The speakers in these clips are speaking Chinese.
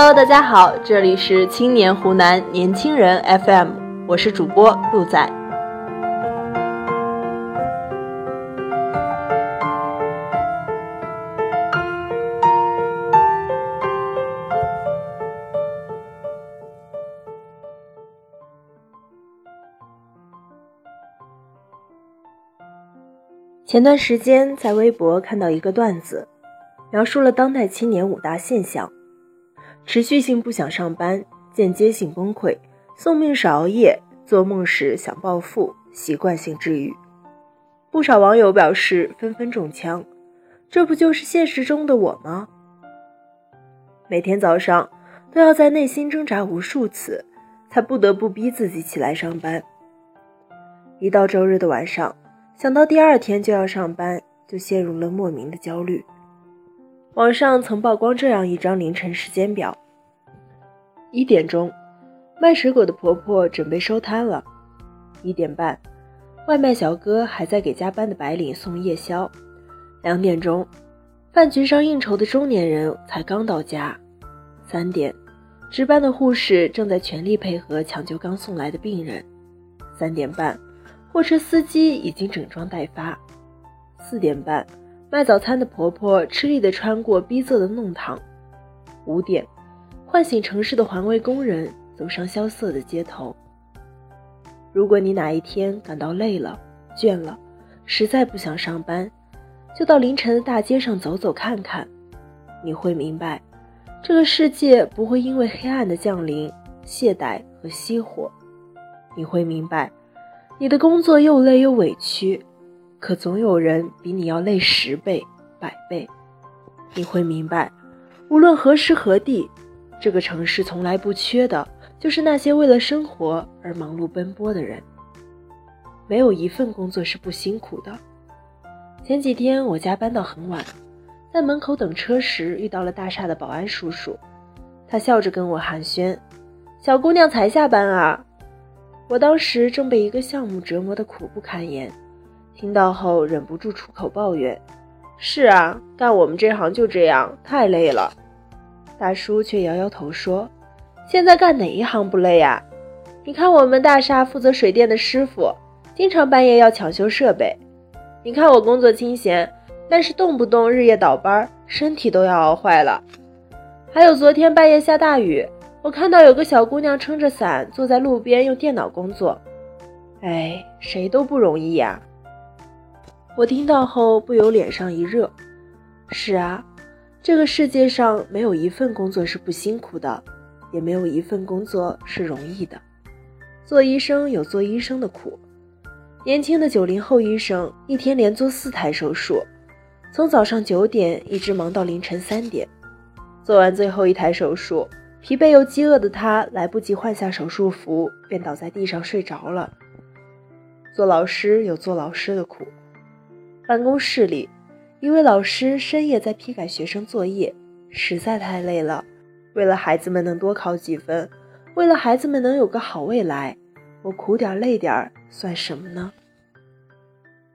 Hello，大家好，这里是青年湖南年轻人 FM，我是主播陆仔。前段时间在微博看到一个段子，描述了当代青年五大现象：持续性不想上班，间接性崩溃，送命是熬夜，做梦时想暴富，习惯性治愈。不少网友表示纷纷中枪，这不就是现实中的我吗？每天早上都要在内心挣扎无数次，才不得不逼自己起来上班。一到周日的晚上。想到第二天就要上班，就陷入了莫名的焦虑。网上曾曝光这样一张凌晨时间表：一点钟，卖水果的婆婆准备收摊了；一点半，外卖小哥还在给加班的白领送夜宵；两点钟，饭局上应酬的中年人才刚到家；三点，值班的护士正在全力配合抢救刚送来的病人；三点半。货车司机已经整装待发。四点半，卖早餐的婆婆吃力地穿过逼仄的弄堂。五点，唤醒城市的环卫工人走上萧瑟的街头。如果你哪一天感到累了、倦了，实在不想上班，就到凌晨的大街上走走看看，你会明白，这个世界不会因为黑暗的降临懈怠和熄火。你会明白。你的工作又累又委屈，可总有人比你要累十倍、百倍。你会明白，无论何时何地，这个城市从来不缺的就是那些为了生活而忙碌奔波的人。没有一份工作是不辛苦的。前几天我加班到很晚，在门口等车时遇到了大厦的保安叔叔，他笑着跟我寒暄：“小姑娘才下班啊。”我当时正被一个项目折磨得苦不堪言，听到后忍不住出口抱怨：“是啊，干我们这行就这样，太累了。”大叔却摇摇头说：“现在干哪一行不累呀？你看我们大厦负责水电的师傅，经常半夜要抢修设备。你看我工作清闲，但是动不动日夜倒班，身体都要熬坏了。还有昨天半夜下大雨。”我看到有个小姑娘撑着伞坐在路边用电脑工作，哎，谁都不容易呀。我听到后不由脸上一热。是啊，这个世界上没有一份工作是不辛苦的，也没有一份工作是容易的。做医生有做医生的苦，年轻的九零后医生一天连做四台手术，从早上九点一直忙到凌晨三点，做完最后一台手术。疲惫又饥饿的他来不及换下手术服，便倒在地上睡着了。做老师有做老师的苦，办公室里，一位老师深夜在批改学生作业，实在太累了。为了孩子们能多考几分，为了孩子们能有个好未来，我苦点累点算什么呢？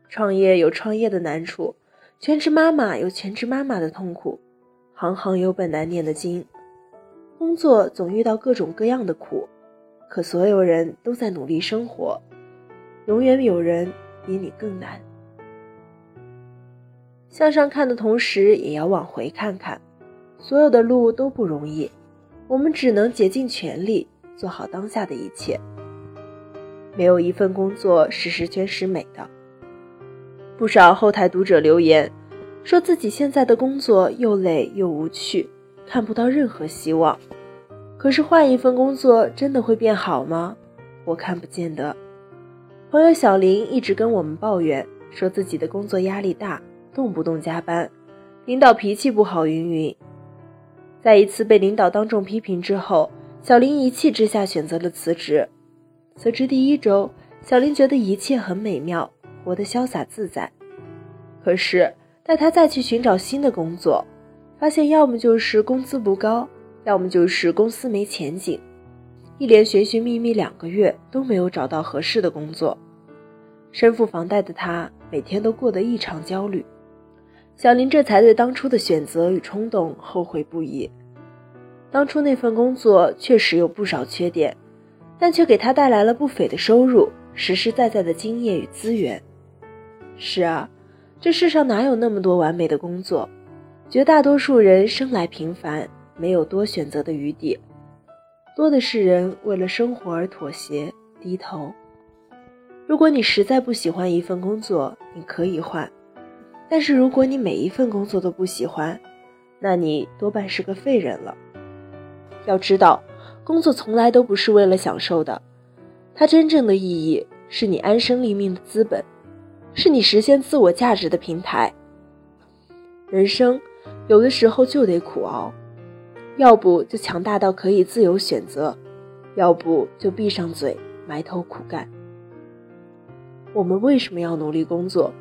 创业有创业的难处，全职妈妈有全职妈妈的痛苦，行行有本难念的经。工作总遇到各种各样的苦，可所有人都在努力生活，永远有人比你更难。向上看的同时，也要往回看看，所有的路都不容易，我们只能竭尽全力做好当下的一切。没有一份工作是十全十美的。不少后台读者留言，说自己现在的工作又累又无趣。看不到任何希望，可是换一份工作真的会变好吗？我看不见得。朋友小林一直跟我们抱怨，说自己的工作压力大，动不动加班，领导脾气不好，云云。在一次被领导当众批评之后，小林一气之下选择了辞职。辞职第一周，小林觉得一切很美妙，活得潇洒自在。可是待他再去寻找新的工作，发现要么就是工资不高，要么就是公司没前景，一连寻寻觅觅两个月都没有找到合适的工作，身负房贷的他每天都过得异常焦虑。小林这才对当初的选择与冲动后悔不已。当初那份工作确实有不少缺点，但却给他带来了不菲的收入、实实在在的经验与资源。是啊，这世上哪有那么多完美的工作？绝大多数人生来平凡，没有多选择的余地，多的是人为了生活而妥协、低头。如果你实在不喜欢一份工作，你可以换；但是如果你每一份工作都不喜欢，那你多半是个废人了。要知道，工作从来都不是为了享受的，它真正的意义是你安身立命的资本，是你实现自我价值的平台。人生有的时候就得苦熬，要不就强大到可以自由选择，要不就闭上嘴埋头苦干。我们为什么要努力工作？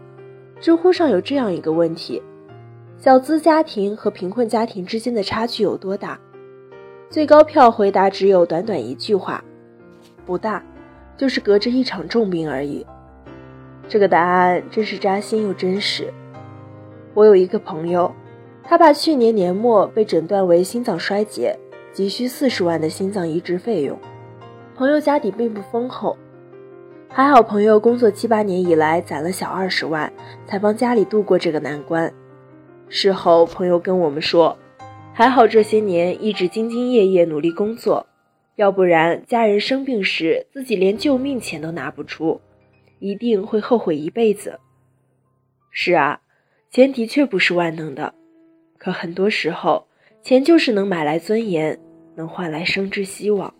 知乎上有这样一个问题：小资家庭和贫困家庭之间的差距有多大？最高票回答只有短短一句话，不大，就是隔着一场重病而已。这个答案真是扎心又真实。我有一个朋友，他爸去年年末被诊断为心脏衰竭，急需四十万的心脏移植费用。朋友家底并不丰厚，还好朋友工作七八年以来攒了小二十万，才帮家里度过这个难关。事后朋友跟我们说。还好这些年一直兢兢业业努力工作，要不然家人生病时自己连救命钱都拿不出，一定会后悔一辈子。是啊，钱的确不是万能的，可很多时候钱就是能买来尊严，能换来生之希望。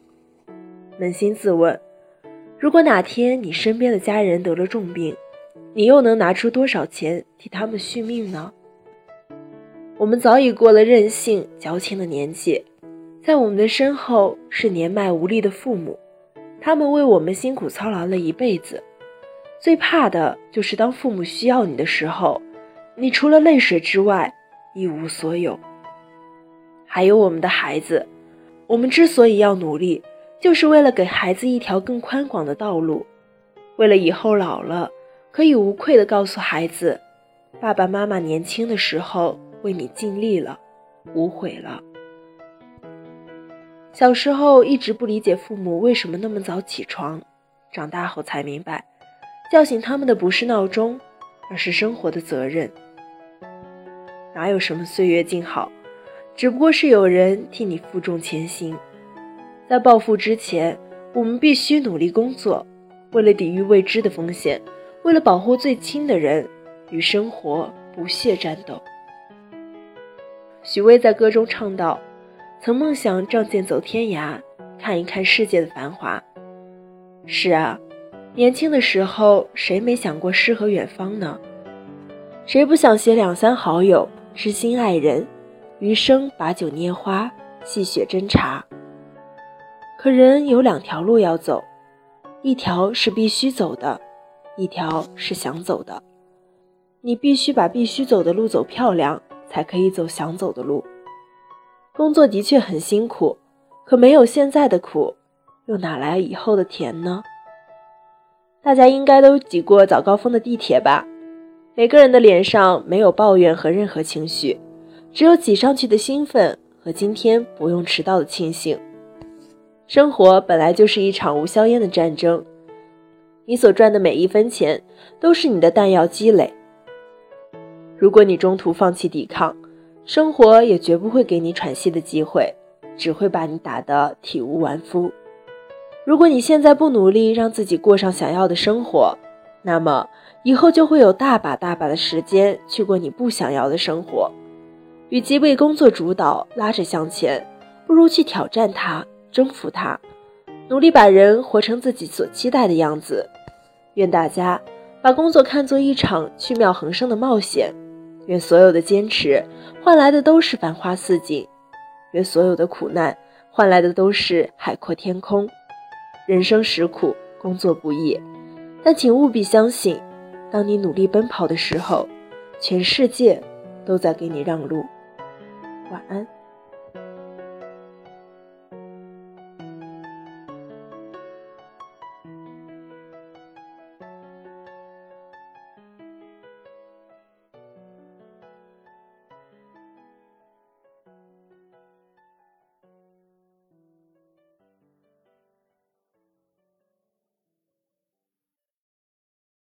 扪心自问，如果哪天你身边的家人得了重病，你又能拿出多少钱替他们续命呢？我们早已过了任性矫情的年纪，在我们的身后是年迈无力的父母，他们为我们辛苦操劳了一辈子。最怕的就是当父母需要你的时候，你除了泪水之外一无所有。还有我们的孩子，我们之所以要努力，就是为了给孩子一条更宽广的道路，为了以后老了可以无愧地告诉孩子，爸爸妈妈年轻的时候。为你尽力了，无悔了。小时候一直不理解父母为什么那么早起床，长大后才明白，叫醒他们的不是闹钟，而是生活的责任。哪有什么岁月静好，只不过是有人替你负重前行。在暴富之前，我们必须努力工作，为了抵御未知的风险，为了保护最亲的人，与生活不懈战斗。许巍在歌中唱道：“曾梦想仗剑走天涯，看一看世界的繁华。”是啊，年轻的时候谁没想过诗和远方呢？谁不想携两三好友、知心爱人，余生把酒拈花、细雪斟茶？可人有两条路要走，一条是必须走的，一条是想走的。你必须把必须走的路走漂亮。才可以走想走的路。工作的确很辛苦，可没有现在的苦，又哪来以后的甜呢？大家应该都挤过早高峰的地铁吧？每个人的脸上没有抱怨和任何情绪，只有挤上去的兴奋和今天不用迟到的庆幸。生活本来就是一场无硝烟的战争，你所赚的每一分钱都是你的弹药积累。如果你中途放弃抵抗，生活也绝不会给你喘息的机会，只会把你打得体无完肤。如果你现在不努力让自己过上想要的生活，那么以后就会有大把大把的时间去过你不想要的生活。与其被工作主导拉着向前，不如去挑战它，征服它，努力把人活成自己所期待的样子。愿大家把工作看作一场趣妙横生的冒险。愿所有的坚持换来的都是繁花似锦，愿所有的苦难换来的都是海阔天空。人生实苦，工作不易，但请务必相信，当你努力奔跑的时候，全世界都在给你让路。晚安。